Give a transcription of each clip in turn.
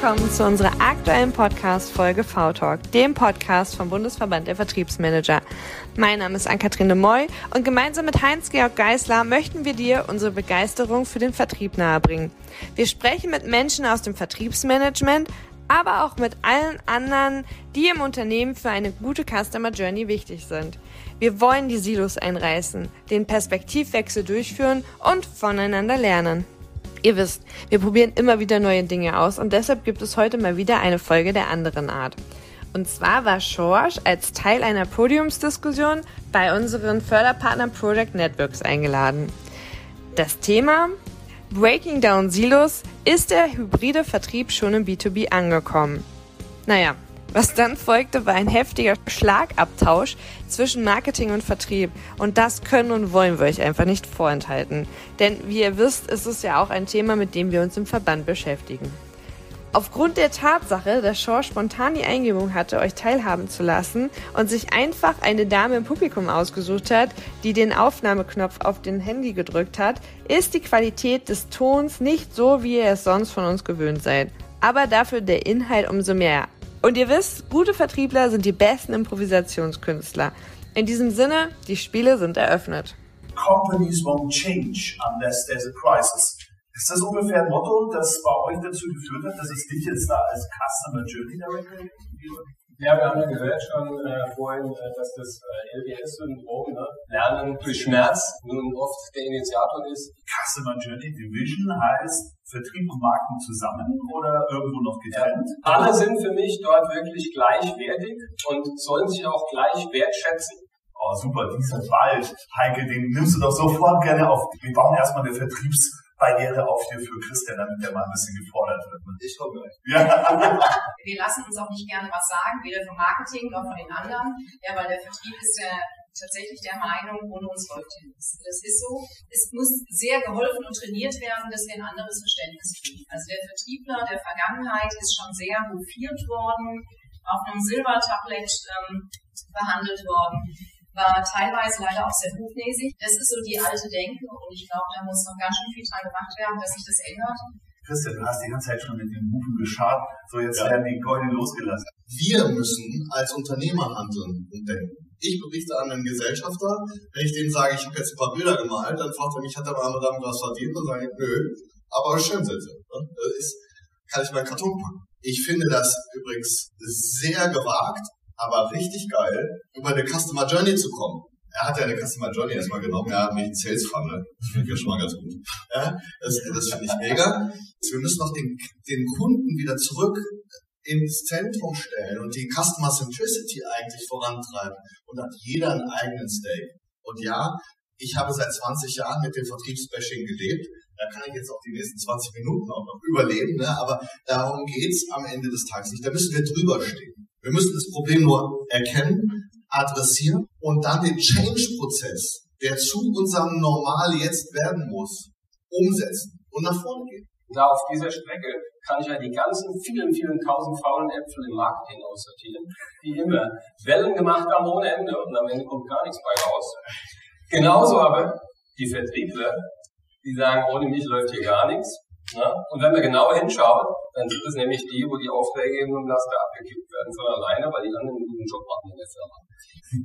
willkommen zu unserer aktuellen Podcast-Folge V-Talk, dem Podcast vom Bundesverband der Vertriebsmanager. Mein Name ist Ann-Kathrin de Moy und gemeinsam mit Heinz-Georg Geisler möchten wir dir unsere Begeisterung für den Vertrieb nahebringen. Wir sprechen mit Menschen aus dem Vertriebsmanagement, aber auch mit allen anderen, die im Unternehmen für eine gute Customer Journey wichtig sind. Wir wollen die Silos einreißen, den Perspektivwechsel durchführen und voneinander lernen. Ihr wisst, wir probieren immer wieder neue Dinge aus und deshalb gibt es heute mal wieder eine Folge der anderen Art. Und zwar war Schorsch als Teil einer Podiumsdiskussion bei unseren Förderpartnern Project Networks eingeladen. Das Thema Breaking Down Silos ist der hybride Vertrieb schon im B2B angekommen. Naja, was dann folgte, war ein heftiger Schlagabtausch zwischen Marketing und Vertrieb. Und das können und wollen wir euch einfach nicht vorenthalten. Denn wie ihr wisst, ist es ja auch ein Thema, mit dem wir uns im Verband beschäftigen. Aufgrund der Tatsache, dass Shaw spontan die Eingebung hatte, euch teilhaben zu lassen und sich einfach eine Dame im Publikum ausgesucht hat, die den Aufnahmeknopf auf den Handy gedrückt hat, ist die Qualität des Tons nicht so, wie ihr es sonst von uns gewöhnt seid. Aber dafür der Inhalt umso mehr. Und ihr wisst, gute Vertriebler sind die besten Improvisationskünstler. In diesem Sinne, die Spiele sind eröffnet. Companies won't change unless there's a crisis. Ist das ungefähr ein Motto, das bei euch dazu geführt hat, dass es dich jetzt da als Customer Journey Director ja, wir haben ja gehört schon äh, vorhin, äh, dass das äh, LBS-Syndrom, ne? Lernen durch Schmerz, nun oft der Initiator ist. Customer Journey Division heißt Vertrieb und Marken zusammen oder irgendwo noch getrennt? Ja, alle sind für mich dort wirklich gleichwertig und sollen sich auch gleich wertschätzen. Oh, super, dieser Wald, Heike, den nimmst du doch sofort gerne auf. Wir bauen erstmal eine Vertriebs- Barriere auf dir für Christian, damit der mal ein bisschen gefordert wird. Ne? Ich komme gleich. Ja. Wir lassen uns auch nicht gerne was sagen, weder vom Marketing noch von den anderen, ja, weil der Vertrieb ist ja tatsächlich der Meinung, ohne uns läuft hier nichts. Das ist so. Es muss sehr geholfen und trainiert werden, dass wir ein anderes Verständnis kriegen. Also der Vertriebler der Vergangenheit ist schon sehr hofiert worden, auf einem Silbertablett ähm, behandelt worden war teilweise leider auch sehr hochnäsig. Das ist so die alte Denke und ich glaube, da muss noch ganz schön viel dran gemacht werden, dass sich das ändert. Christian, du hast die ganze Zeit schon mit den Hufen geschart, so jetzt ja. werden die Goldenen losgelassen. Wir müssen als Unternehmer handeln und denken. Ich berichte an einen Gesellschafter, wenn ich dem sage, ich habe jetzt ein paar Bilder gemalt, dann fragt er mich, hat der arme Dame was verdient? Und sage ich, nö, aber schön sind sie. Ist, kann ich meinen Karton packen. Ich finde das übrigens sehr gewagt, aber richtig geil, über eine Customer Journey zu kommen. Er hat ja eine Customer Journey erstmal genommen, er hat mich einen Sales Funnel. Das finde ich ja schon mal ganz gut. Ja, das, das finde ich mega. Wir müssen noch den, den Kunden wieder zurück ins Zentrum stellen und die Customer Centricity eigentlich vorantreiben. Und hat jeder einen eigenen Stake. Und ja, ich habe seit 20 Jahren mit dem Vertriebsbashing gelebt. Da kann ich jetzt auch die nächsten 20 Minuten auch noch überleben, ne? aber darum geht's am Ende des Tages nicht. Da müssen wir drüber stehen. Wir müssen das Problem nur erkennen, adressieren und dann den Change-Prozess, der zu unserem Normal jetzt werden muss, umsetzen und nach vorne gehen. Da auf dieser Strecke kann ich ja die ganzen vielen, vielen tausend faulen Äpfel im Marketing aussortieren, die immer Wellen gemacht haben ohne Ende und am Ende kommt gar nichts bei raus. Genauso aber die Vertriebler, die sagen, ohne mich läuft hier gar nichts. Ne? Und wenn man genauer hinschaut, dann sind es nämlich die, wo die Aufträge eben im Laster abgekippt werden von alleine, weil die anderen einen guten Job machen in der Firma.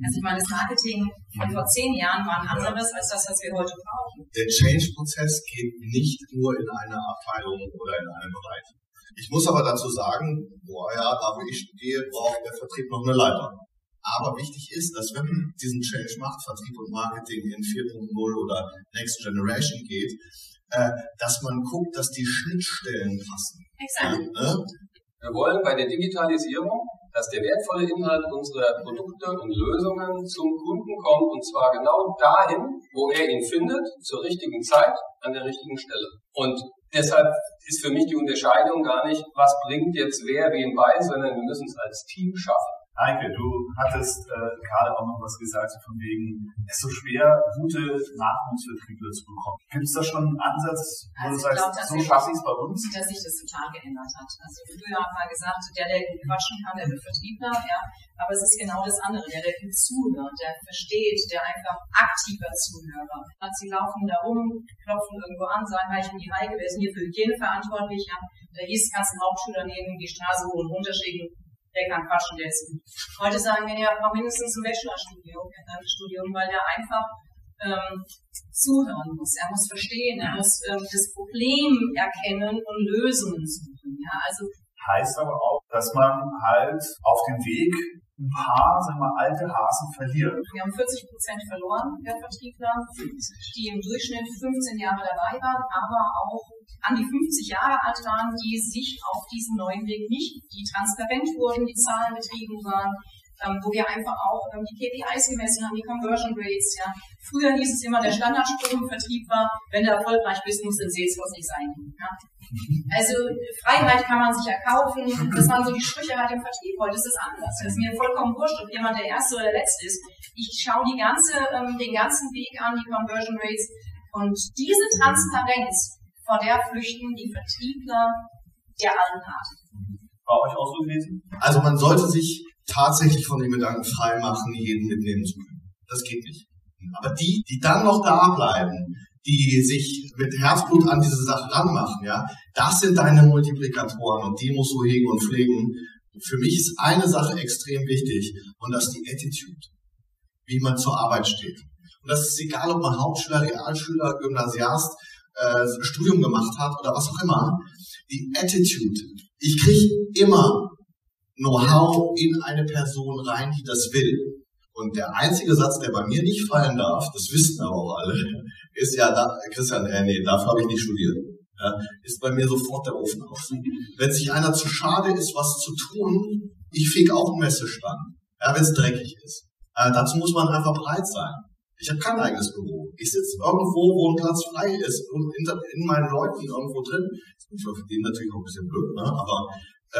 Also ich meine, das Marketing von vor zehn Jahren war ein anderes als das, was wir heute brauchen. Der Change-Prozess geht nicht nur in einer Abteilung oder in einem Bereich. Ich muss aber dazu sagen, boah ja, da wo ich stehe, braucht der Vertrieb noch eine Leiter. Aber wichtig ist, dass wenn man diesen Change macht, Vertrieb und Marketing in 4.0 oder Next Generation geht, äh, dass man guckt, dass die Schnittstellen passen. Exakt. Ja, ne? Wir wollen bei der Digitalisierung, dass der wertvolle Inhalt unserer Produkte und Lösungen zum Kunden kommt und zwar genau dahin, wo er ihn findet, zur richtigen Zeit, an der richtigen Stelle. Und deshalb ist für mich die Unterscheidung gar nicht, was bringt jetzt wer wem bei, sondern wir müssen es als Team schaffen. Heike, du hattest äh, gerade auch noch was gesagt, so von wegen, es ist so schwer, gute Nachwuchsvertriebler zu bekommen. Gibt es da schon einen Ansatz, wo Also du glaub, sagst, dass so wir- schaffe ich es bei uns? dass sich das total geändert hat. Also früher hat man gesagt, der, der gut quatschen kann, der wird Vertriebler, ja. Aber es ist genau das andere, der, der gut zuhört, der versteht, der einfach aktiver Zuhörer. Also sie laufen da rum, klopfen irgendwo an, sagen, hey, ich bin die Heike, ist denn hier für Hygiene verantwortlich, ja. Da hieß es, kannst einen Hauptschüler nehmen, die Straße hoch und runter schicken, der kann ist gut. Heute sagen wir, ja, braucht mindestens ein Bachelorstudium, äh, Studium, weil der einfach ähm, zuhören muss. Er muss verstehen, er muss ähm, das Problem erkennen und Lösungen suchen. Ja, also Heißt aber auch, dass man halt auf dem Weg ein paar, sagen wir alte Hasen verliert. wir haben 40 Prozent verloren der Vertriebler, die im Durchschnitt 15 Jahre dabei waren, aber auch an die 50 Jahre alt waren, die sich auf diesen neuen Weg nicht, die transparent wurden, die Zahlen betrieben waren, ähm, wo wir einfach auch ähm, die KPIs gemessen haben, die Conversion Rates. Ja. Früher hieß es immer, der Standardspruch im Vertrieb war, wenn du erfolgreich bist, musst du in Salesforce nicht sein. Ja. Also Freiheit kann man sich erkaufen. Das waren so die Sprüche halt im Vertrieb. Heute ist es anders. Es ist mir vollkommen wurscht, ob jemand der Erste oder der Letzte ist. Ich schaue die ganze, ähm, den ganzen Weg an, die Conversion Rates. Und diese Transparenz, vor der flüchten die Vertriebler der alten Art. War euch auch so gewesen? Also man sollte sich tatsächlich von dem Gedanken frei machen, jeden mitnehmen zu können. Das geht nicht. Aber die, die dann noch da bleiben, die sich mit Herzblut an diese Sache ranmachen, ja, das sind deine Multiplikatoren und die musst du hegen und pflegen. Für mich ist eine Sache extrem wichtig und das ist die Attitude, wie man zur Arbeit steht. Und das ist egal, ob man Hauptschüler, Realschüler, Gymnasiast, äh, Studium gemacht hat oder was auch immer. Die Attitude. Ich kriege immer Know-how in eine Person rein, die das will. Und der einzige Satz, der bei mir nicht fallen darf, das wissen aber auch alle, ist ja, da, Christian, äh, nee, dafür habe ich nicht studiert. Ja, ist bei mir sofort der Ofen aus. Wenn sich einer zu schade ist, was zu tun, ich feg auch einen Messestand, ja, wenn es dreckig ist. Äh, dazu muss man einfach bereit sein. Ich habe kein eigenes Büro. Ich sitze irgendwo, wo ein Platz frei ist und in, in meinen Leuten irgendwo drin. Das ist für den natürlich auch ein bisschen blöd, ne? aber,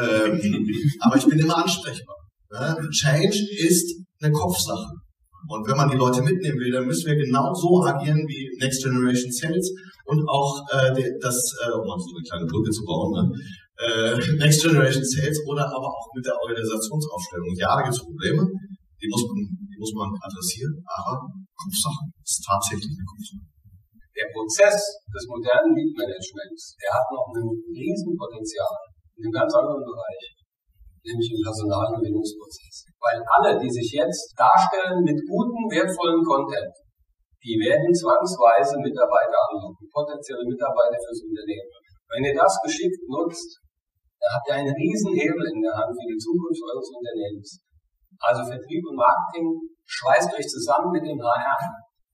ähm, aber ich bin immer ansprechbar. Ne? Change ist eine Kopfsache. Und wenn man die Leute mitnehmen will, dann müssen wir genau so agieren wie Next Generation Sales und auch äh, das, äh, um mal so eine kleine Brücke zu bauen, ne? äh, Next Generation Sales oder aber auch mit der Organisationsaufstellung. Ja, da gibt es Probleme, die muss man, die muss man adressieren, aber Kopfsache ist tatsächlich eine Kopfsache. Der Prozess des modernen Lead Managements, der hat noch ein Riesenpotenzial in einem ganz anderen Bereich, nämlich im Personalgewinnungsprozess. Weil alle, die sich jetzt darstellen mit gutem, wertvollen Content, die werden zwangsweise Mitarbeiter anlocken, potenzielle Mitarbeiter fürs Unternehmen. Wenn ihr das geschickt nutzt, dann habt ihr einen riesen Hebel in der Hand für die Zukunft eures Unternehmens. Also Vertrieb und Marketing schweißt euch zusammen mit dem HR.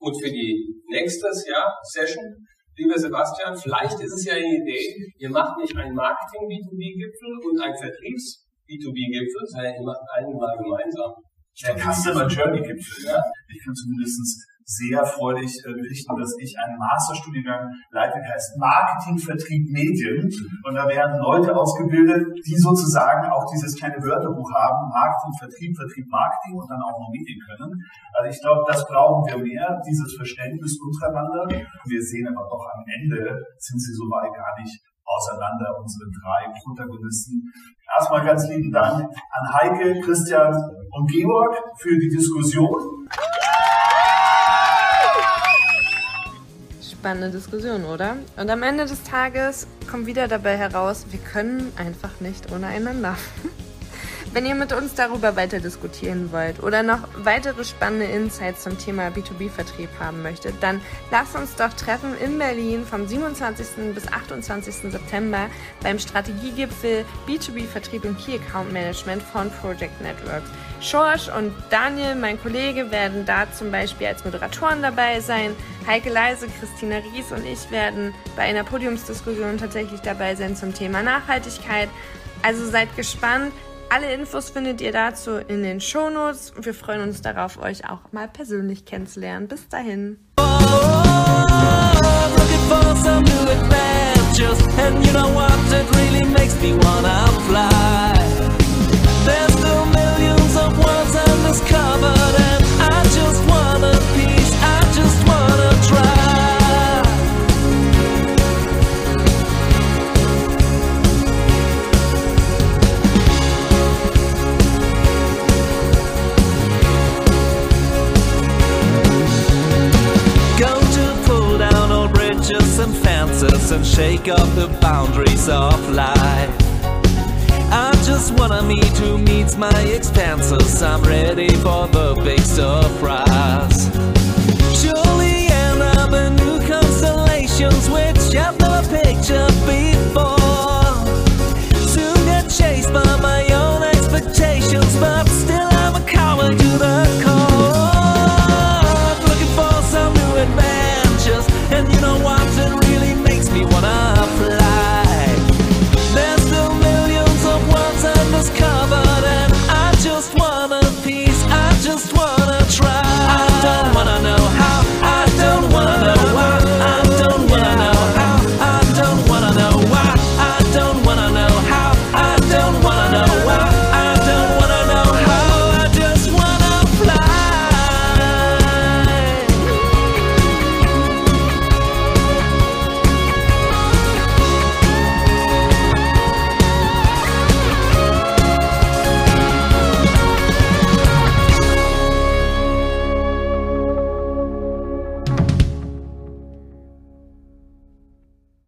Und für die nächstes Jahr Session, lieber Sebastian, vielleicht ist es ja eine Idee, ihr macht nicht einen Marketing-B2B-Gipfel und einen Vertriebs-B2B-Gipfel, sondern ihr macht einen mal gemeinsam. Der Customer Journey Gipfel. Ja. Ich kann zumindest sehr freudig äh, berichten, dass ich einen Masterstudiengang leite, der heißt Marketing, Vertrieb, Medien. Und da werden Leute ausgebildet, die sozusagen auch dieses kleine Wörterbuch haben, Marketing, Vertrieb, Vertrieb, Marketing und dann auch noch Medien können. Also ich glaube, das brauchen wir mehr, dieses Verständnis untereinander. Wir sehen aber doch am Ende sind sie so weit gar nicht auseinander, unsere drei Protagonisten. Erstmal ganz lieben Dank an Heike, Christian und Georg für die Diskussion. Spannende Diskussion, oder? Und am Ende des Tages kommt wieder dabei heraus, wir können einfach nicht ohne einander. Wenn ihr mit uns darüber weiter diskutieren wollt oder noch weitere spannende Insights zum Thema B2B-Vertrieb haben möchtet, dann lasst uns doch treffen in Berlin vom 27. bis 28. September beim Strategiegipfel B2B-Vertrieb und Key Account Management von Project Networks. Schorsch und Daniel, mein Kollege, werden da zum Beispiel als Moderatoren dabei sein. Heike Leise, Christina Ries und ich werden bei einer Podiumsdiskussion tatsächlich dabei sein zum Thema Nachhaltigkeit. Also seid gespannt. Alle Infos findet ihr dazu in den Shownotes. Wir freuen uns darauf, euch auch mal persönlich kennenzulernen. Bis dahin. looking for some shake up the boundaries of life. I just wanna meet who meets my expenses. I'm ready for the big surprise. Surely